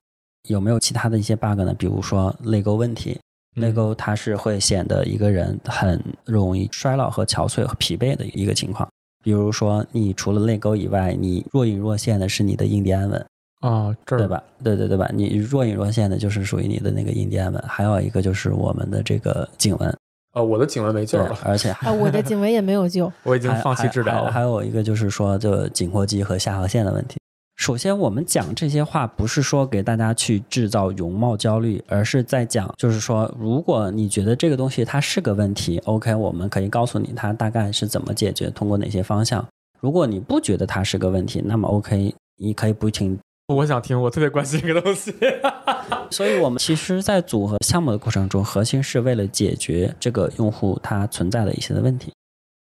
有没有其他的一些 bug 呢？比如说泪沟问题，泪沟它是会显得一个人很容易衰老和憔悴和疲惫的一个情况。比如说，你除了泪沟以外，你若隐若现的是你的印第安纹啊，这儿对吧？对对对吧？你若隐若现的就是属于你的那个印第安纹，还有一个就是我们的这个颈纹啊，我的颈纹没救了，而且 啊，我的颈纹也没有救，我已经放弃治疗了。还有一个就是说，就颈阔肌和下颌线的问题。首先，我们讲这些话不是说给大家去制造容貌焦虑，而是在讲，就是说，如果你觉得这个东西它是个问题，OK，我们可以告诉你它大概是怎么解决，通过哪些方向。如果你不觉得它是个问题，那么 OK，你可以不听。我想听，我特别关心这个东西。所以，我们其实，在组合项目的过程中，核心是为了解决这个用户他存在的一些的问题。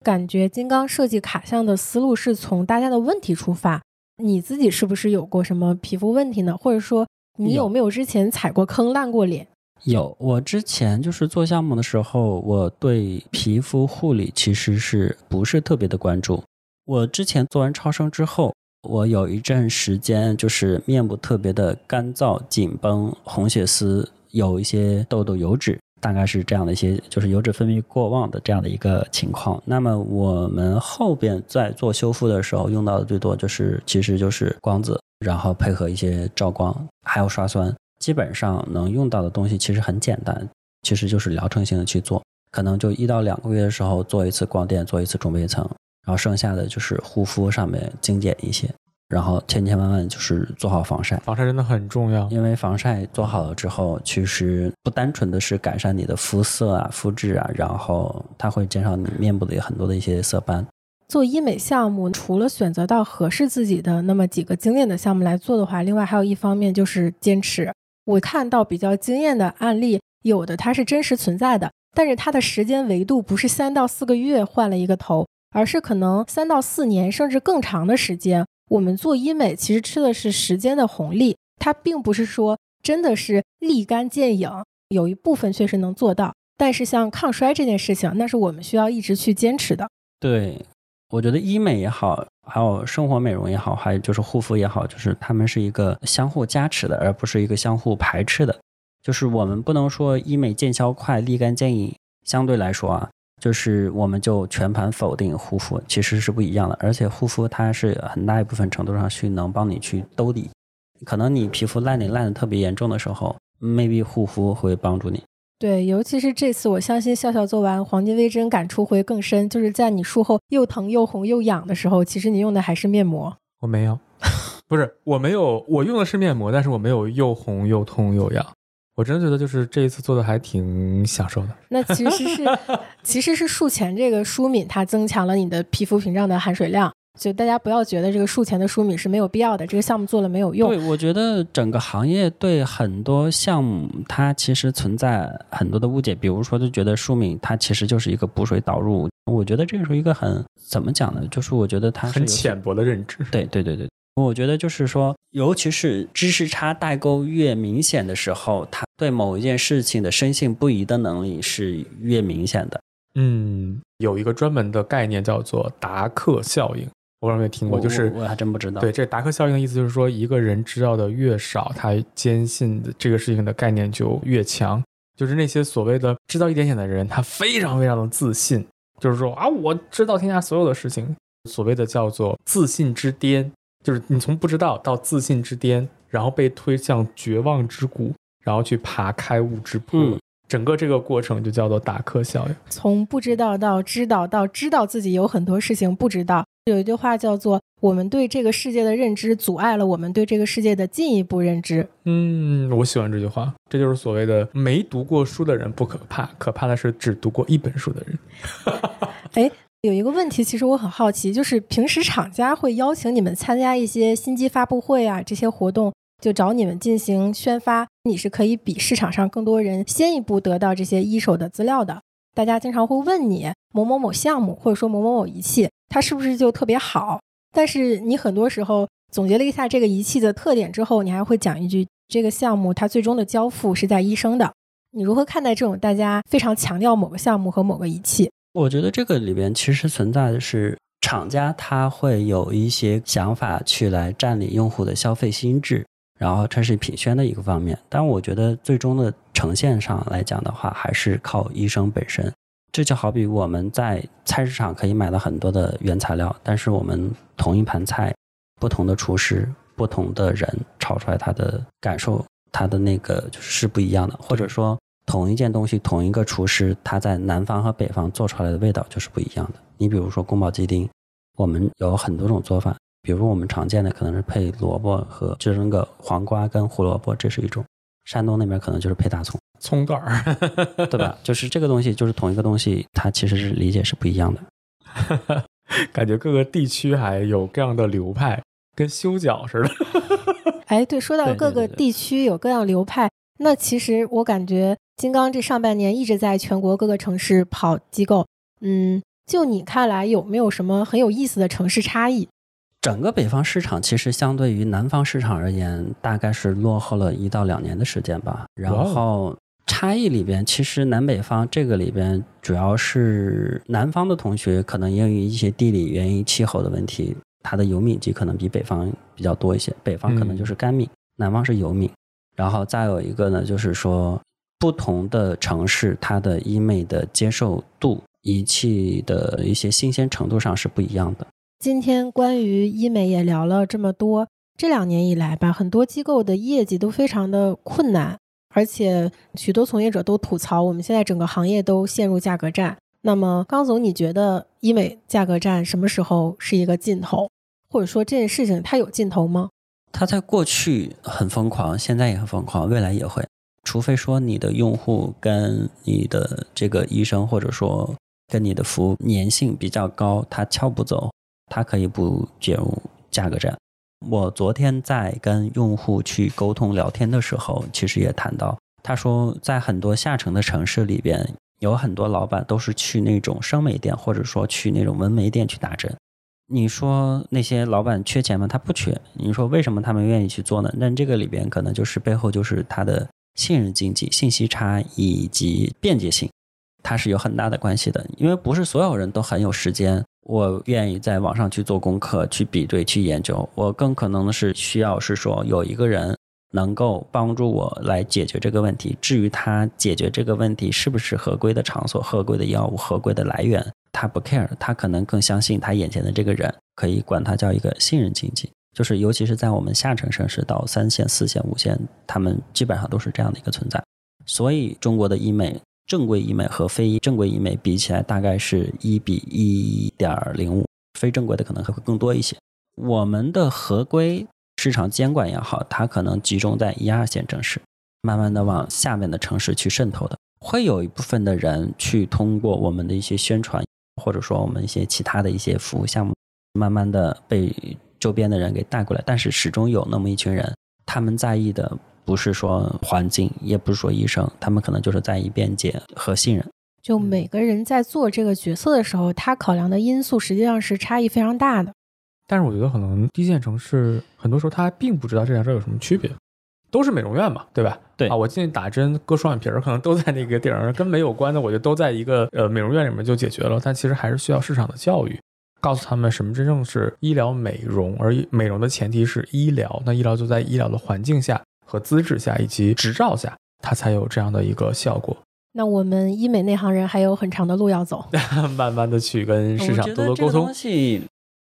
感觉金刚设计卡项的思路是从大家的问题出发。你自己是不是有过什么皮肤问题呢？或者说你有没有之前踩过坑、烂过脸？有，我之前就是做项目的时候，我对皮肤护理其实是不是特别的关注。我之前做完超声之后，我有一阵时间就是面部特别的干燥、紧绷、红血丝，有一些痘痘、油脂。大概是这样的一些，就是油脂分泌过旺的这样的一个情况。那么我们后边在做修复的时候用到的最多就是，其实就是光子，然后配合一些照光，还有刷酸。基本上能用到的东西其实很简单，其实就是疗程性的去做，可能就一到两个月的时候做一次光电，做一次中杯层，然后剩下的就是护肤上面精简一些。然后千千万万就是做好防晒，防晒真的很重要。因为防晒做好了之后，其实不单纯的是改善你的肤色啊、肤质啊，然后它会减少你面部的很多的一些色斑。做医美项目，除了选择到合适自己的那么几个经验的项目来做的话，另外还有一方面就是坚持。我看到比较惊艳的案例，有的它是真实存在的，但是它的时间维度不是三到四个月换了一个头，而是可能三到四年甚至更长的时间。我们做医美其实吃的是时间的红利，它并不是说真的是立竿见影，有一部分确实能做到，但是像抗衰这件事情，那是我们需要一直去坚持的。对，我觉得医美也好，还有生活美容也好，还有就是护肤也好，就是他们是一个相互加持的，而不是一个相互排斥的。就是我们不能说医美见效快、立竿见影，相对来说啊。就是我们就全盘否定护肤，其实是不一样的。而且护肤它是很大一部分程度上去能帮你去兜底，可能你皮肤烂脸烂的特别严重的时候，maybe 护肤会帮助你。对，尤其是这次，我相信笑笑做完黄金微针感触会更深。就是在你术后又疼又红又痒的时候，其实你用的还是面膜。我没有，不是我没有，我用的是面膜，但是我没有又红又痛又痒。我真的觉得，就是这一次做的还挺享受的。那其实是，其实是术前这个舒敏，它增强了你的皮肤屏障的含水量。就大家不要觉得这个术前的舒敏是没有必要的，这个项目做了没有用。对，我觉得整个行业对很多项目，它其实存在很多的误解。比如说，就觉得舒敏它其实就是一个补水导入。我觉得这是一个很怎么讲呢？就是我觉得它很浅薄的认知。对对对对。我觉得就是说，尤其是知识差代沟越明显的时候，他对某一件事情的深信不疑的能力是越明显的。嗯，有一个专门的概念叫做达克效应。我不知道有没有听过，就是我我还真不知道。对，这达克效应的意思就是说，一个人知道的越少，他坚信的这个事情的概念就越强。就是那些所谓的知道一点点的人，他非常非常的自信，就是说啊，我知道天下所有的事情。所谓的叫做自信之巅，就是你从不知道到自信之巅，然后被推向绝望之谷，然后去爬开悟之坡。嗯整个这个过程就叫做达克效应。从不知道到知道，到知道自己有很多事情不知道。有一句话叫做“我们对这个世界的认知阻碍了我们对这个世界的进一步认知嗯，我喜欢这句话，这就是所谓的没读过书的人不可怕，可怕的是只读过一本书的人。”。哎，有一个问题，其实我很好奇，就是平时厂家会邀请你们参加一些新机发布会啊这些活动，就找你们进行宣发，你是可以比市场上更多人先一步得到这些一手的资料的。大家经常会问你某某某项目或者说某某某仪器，它是不是就特别好？但是你很多时候总结了一下这个仪器的特点之后，你还会讲一句，这个项目它最终的交付是在医生的。你如何看待这种大家非常强调某个项目和某个仪器？我觉得这个里边其实存在的是厂家他会有一些想法去来占领用户的消费心智，然后这是品宣的一个方面。但我觉得最终的呈现上来讲的话，还是靠医生本身。这就好比我们在菜市场可以买到很多的原材料，但是我们同一盘菜，不同的厨师、不同的人炒出来，它的感受、它的那个就是不一样的，或者说同一件东西，同一个厨师，他在南方和北方做出来的味道就是不一样的。你比如说宫保鸡丁，我们有很多种做法，比如我们常见的可能是配萝卜和就是那个黄瓜跟胡萝卜，这是一种；山东那边可能就是配大葱，葱段儿，对吧？就是这个东西，就是同一个东西，它其实是理解是不一样的。感觉各个地区还有各样的流派，跟修脚似的。哎，对，说到各个地区有各样流派，那其实我感觉金刚这上半年一直在全国各个城市跑机构，嗯，就你看来有没有什么很有意思的城市差异？整个北方市场其实相对于南方市场而言，大概是落后了一到两年的时间吧。然后差异里边，其实南北方这个里边，主要是南方的同学可能因为一些地理原因、气候的问题，它的油敏级可能比北方比较多一些。北方可能就是干敏，南方是油敏。然后再有一个呢，就是说不同的城市，它的医美的接受度、仪器的一些新鲜程度上是不一样的。今天关于医美也聊了这么多，这两年以来吧，很多机构的业绩都非常的困难，而且许多从业者都吐槽，我们现在整个行业都陷入价格战。那么，刚总，你觉得医美价格战什么时候是一个尽头？或者说这件事情它有尽头吗？它在过去很疯狂，现在也很疯狂，未来也会。除非说你的用户跟你的这个医生，或者说跟你的服务粘性比较高，他撬不走，他可以不介入价格战。我昨天在跟用户去沟通聊天的时候，其实也谈到，他说在很多下沉的城市里边，有很多老板都是去那种生美店，或者说去那种纹眉店去打针。你说那些老板缺钱吗？他不缺。你说为什么他们愿意去做呢？那这个里边可能就是背后就是他的信任经济、信息差以及便捷性，它是有很大的关系的。因为不是所有人都很有时间，我愿意在网上去做功课、去比对、去研究。我更可能的是需要是说有一个人能够帮助我来解决这个问题。至于他解决这个问题是不是合规的场所、合规的药物、合规的来源，他不 care，他可能更相信他眼前的这个人，可以管他叫一个信任经济。就是尤其是在我们下沉城市到三线、四线、五线，他们基本上都是这样的一个存在。所以中国的医美，正规医美和非正规医美比起来，大概是一比一点零五，非正规的可能还会更多一些。我们的合规市场监管也好，它可能集中在一二线城市，慢慢的往下面的城市去渗透的。会有一部分的人去通过我们的一些宣传，或者说我们一些其他的一些服务项目，慢慢的被周边的人给带过来。但是始终有那么一群人，他们在意的不是说环境，也不是说医生，他们可能就是在意便捷和信任。就每个人在做这个角色的时候，他考量的因素实际上是差异非常大的。但是我觉得可能一线城市很多时候他并不知道这两者有什么区别，都是美容院嘛，对吧？对啊，我进去打针、割双眼皮儿，可能都在那个地儿，跟美有关的，我觉得都在一个呃美容院里面就解决了。但其实还是需要市场的教育。告诉他们什么真正是医疗美容，而美容的前提是医疗。那医疗就在医疗的环境下和资质下以及执照下，它才有这样的一个效果。那我们医美内行人还有很长的路要走，慢慢的去跟市场多多沟通。东西，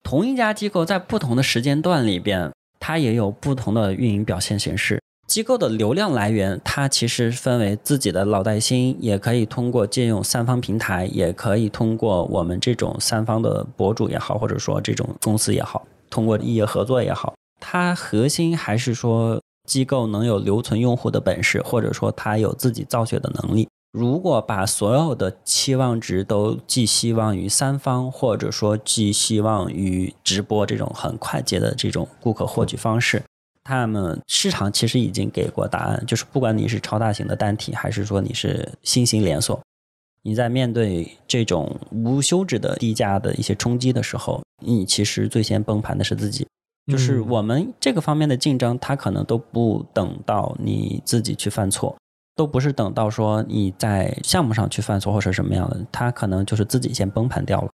同一家机构在不同的时间段里边，它也有不同的运营表现形式。机构的流量来源，它其实分为自己的老带新，也可以通过借用三方平台，也可以通过我们这种三方的博主也好，或者说这种公司也好，通过异业合作也好，它核心还是说机构能有留存用户的本事，或者说它有自己造血的能力。如果把所有的期望值都寄希望于三方，或者说寄希望于直播这种很快捷的这种顾客获取方式。他们市场其实已经给过答案，就是不管你是超大型的单体，还是说你是新型连锁，你在面对这种无休止的低价的一些冲击的时候，你其实最先崩盘的是自己。就是我们这个方面的竞争，它可能都不等到你自己去犯错，都不是等到说你在项目上去犯错或者什么样的，它可能就是自己先崩盘掉了。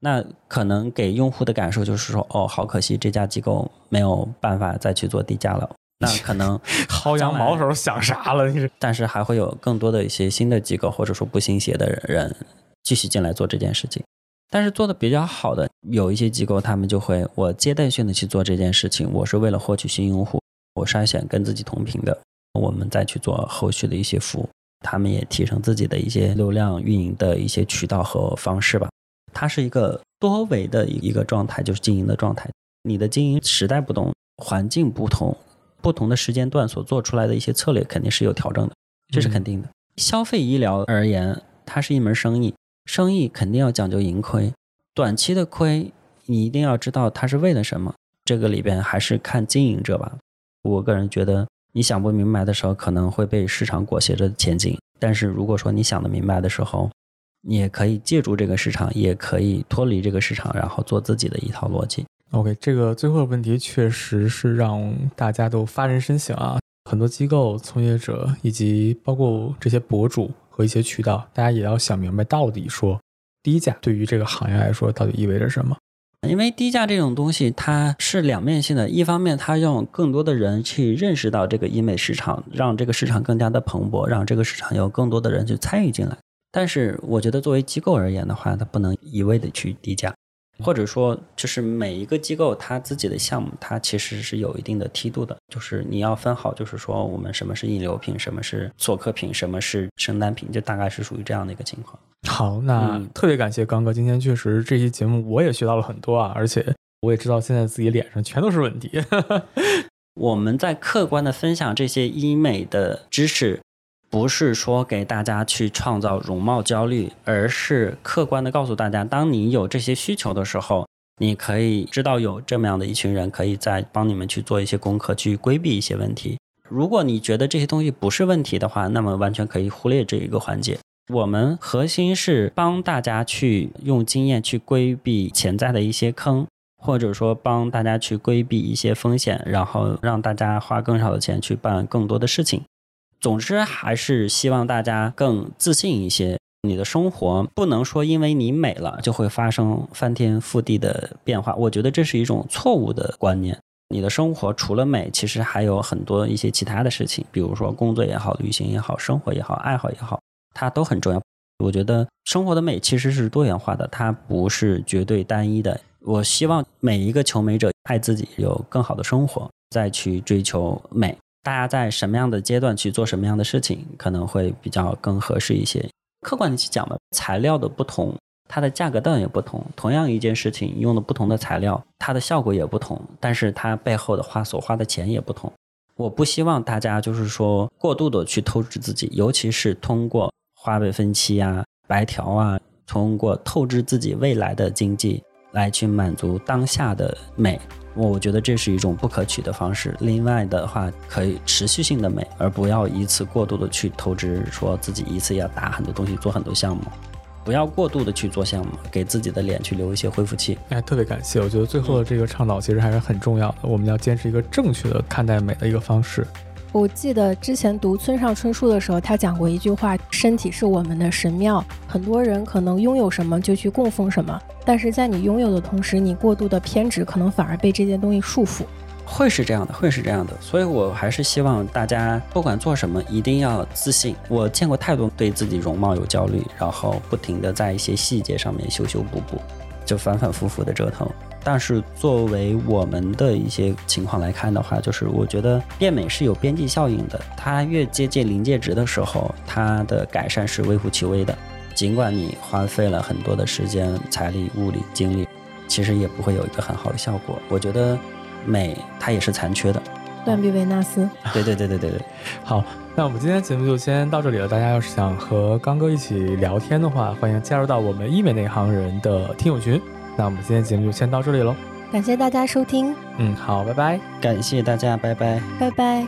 那可能给用户的感受就是说，哦，好可惜，这家机构没有办法再去做低价了。那可能 薅羊毛时候想啥了？但是还会有更多的一些新的机构，或者说不信邪的人继续进来做这件事情。但是做的比较好的有一些机构，他们就会我阶段性的去做这件事情，我是为了获取新用户，我筛选跟自己同频的，我们再去做后续的一些服务。他们也提升自己的一些流量运营的一些渠道和方式吧。它是一个多维的一个状态，就是经营的状态。你的经营时代不同，环境不同，不同的时间段所做出来的一些策略肯定是有调整的，这是肯定的。消费医疗而言，它是一门生意，生意肯定要讲究盈亏。短期的亏，你一定要知道它是为了什么。这个里边还是看经营者吧。我个人觉得，你想不明白的时候，可能会被市场裹挟着前进。但是如果说你想得明白的时候，你也可以借助这个市场，也可以脱离这个市场，然后做自己的一套逻辑。OK，这个最后的问题确实是让大家都发人深省啊！很多机构从业者以及包括这些博主和一些渠道，大家也要想明白，到底说低价对于这个行业来说到底意味着什么？因为低价这种东西它是两面性的，一方面它让更多的人去认识到这个医美市场，让这个市场更加的蓬勃，让这个市场有更多的人去参与进来。但是我觉得，作为机构而言的话，它不能一味的去低价，或者说，就是每一个机构它自己的项目，它其实是有一定的梯度的，就是你要分好，就是说我们什么是引流品，什么是做客品，什么是生单品，就大概是属于这样的一个情况。好，那特别感谢刚哥，今天确实这期节目我也学到了很多啊，而且我也知道现在自己脸上全都是问题。我们在客观的分享这些医美的知识。不是说给大家去创造容貌焦虑，而是客观的告诉大家，当你有这些需求的时候，你可以知道有这么样的一群人，可以在帮你们去做一些功课，去规避一些问题。如果你觉得这些东西不是问题的话，那么完全可以忽略这一个环节。我们核心是帮大家去用经验去规避潜在的一些坑，或者说帮大家去规避一些风险，然后让大家花更少的钱去办更多的事情。总之，还是希望大家更自信一些。你的生活不能说因为你美了就会发生翻天覆地的变化，我觉得这是一种错误的观念。你的生活除了美，其实还有很多一些其他的事情，比如说工作也好、旅行也好、生活也好、爱好也好，它都很重要。我觉得生活的美其实是多元化的，它不是绝对单一的。我希望每一个求美者爱自己，有更好的生活，再去追求美。大家在什么样的阶段去做什么样的事情，可能会比较更合适一些。客观的去讲吧，材料的不同，它的价格段也不同。同样一件事情，用的不同的材料，它的效果也不同，但是它背后的花所花的钱也不同。我不希望大家就是说过度的去透支自己，尤其是通过花呗分期啊、白条啊，通过透支自己未来的经济来去满足当下的美。我觉得这是一种不可取的方式。另外的话，可以持续性的美，而不要一次过度的去透支，说自己一次要打很多东西，做很多项目，不要过度的去做项目，给自己的脸去留一些恢复期。哎，特别感谢，我觉得最后的这个倡导其实还是很重要的。我们要坚持一个正确的看待美的一个方式。我记得之前读村上春树的时候，他讲过一句话：“身体是我们的神庙。”很多人可能拥有什么就去供奉什么，但是在你拥有的同时，你过度的偏执，可能反而被这件东西束缚。会是这样的，会是这样的。所以我还是希望大家不管做什么，一定要自信。我见过太多对自己容貌有焦虑，然后不停的在一些细节上面修修补补，就反反复复的折腾。但是作为我们的一些情况来看的话，就是我觉得变美是有边际效应的，它越接近临界值的时候，它的改善是微乎其微的。尽管你花费了很多的时间、财力、物力、精力，其实也不会有一个很好的效果。我觉得美它也是残缺的。断臂维纳斯。对对对对对对。好，那我们今天节目就先到这里了。大家要是想和刚哥一起聊天的话，欢迎加入到我们医美内行人的听友群。那我们今天节目就先到这里喽，感谢大家收听。嗯，好，拜拜，感谢大家，拜拜，拜拜。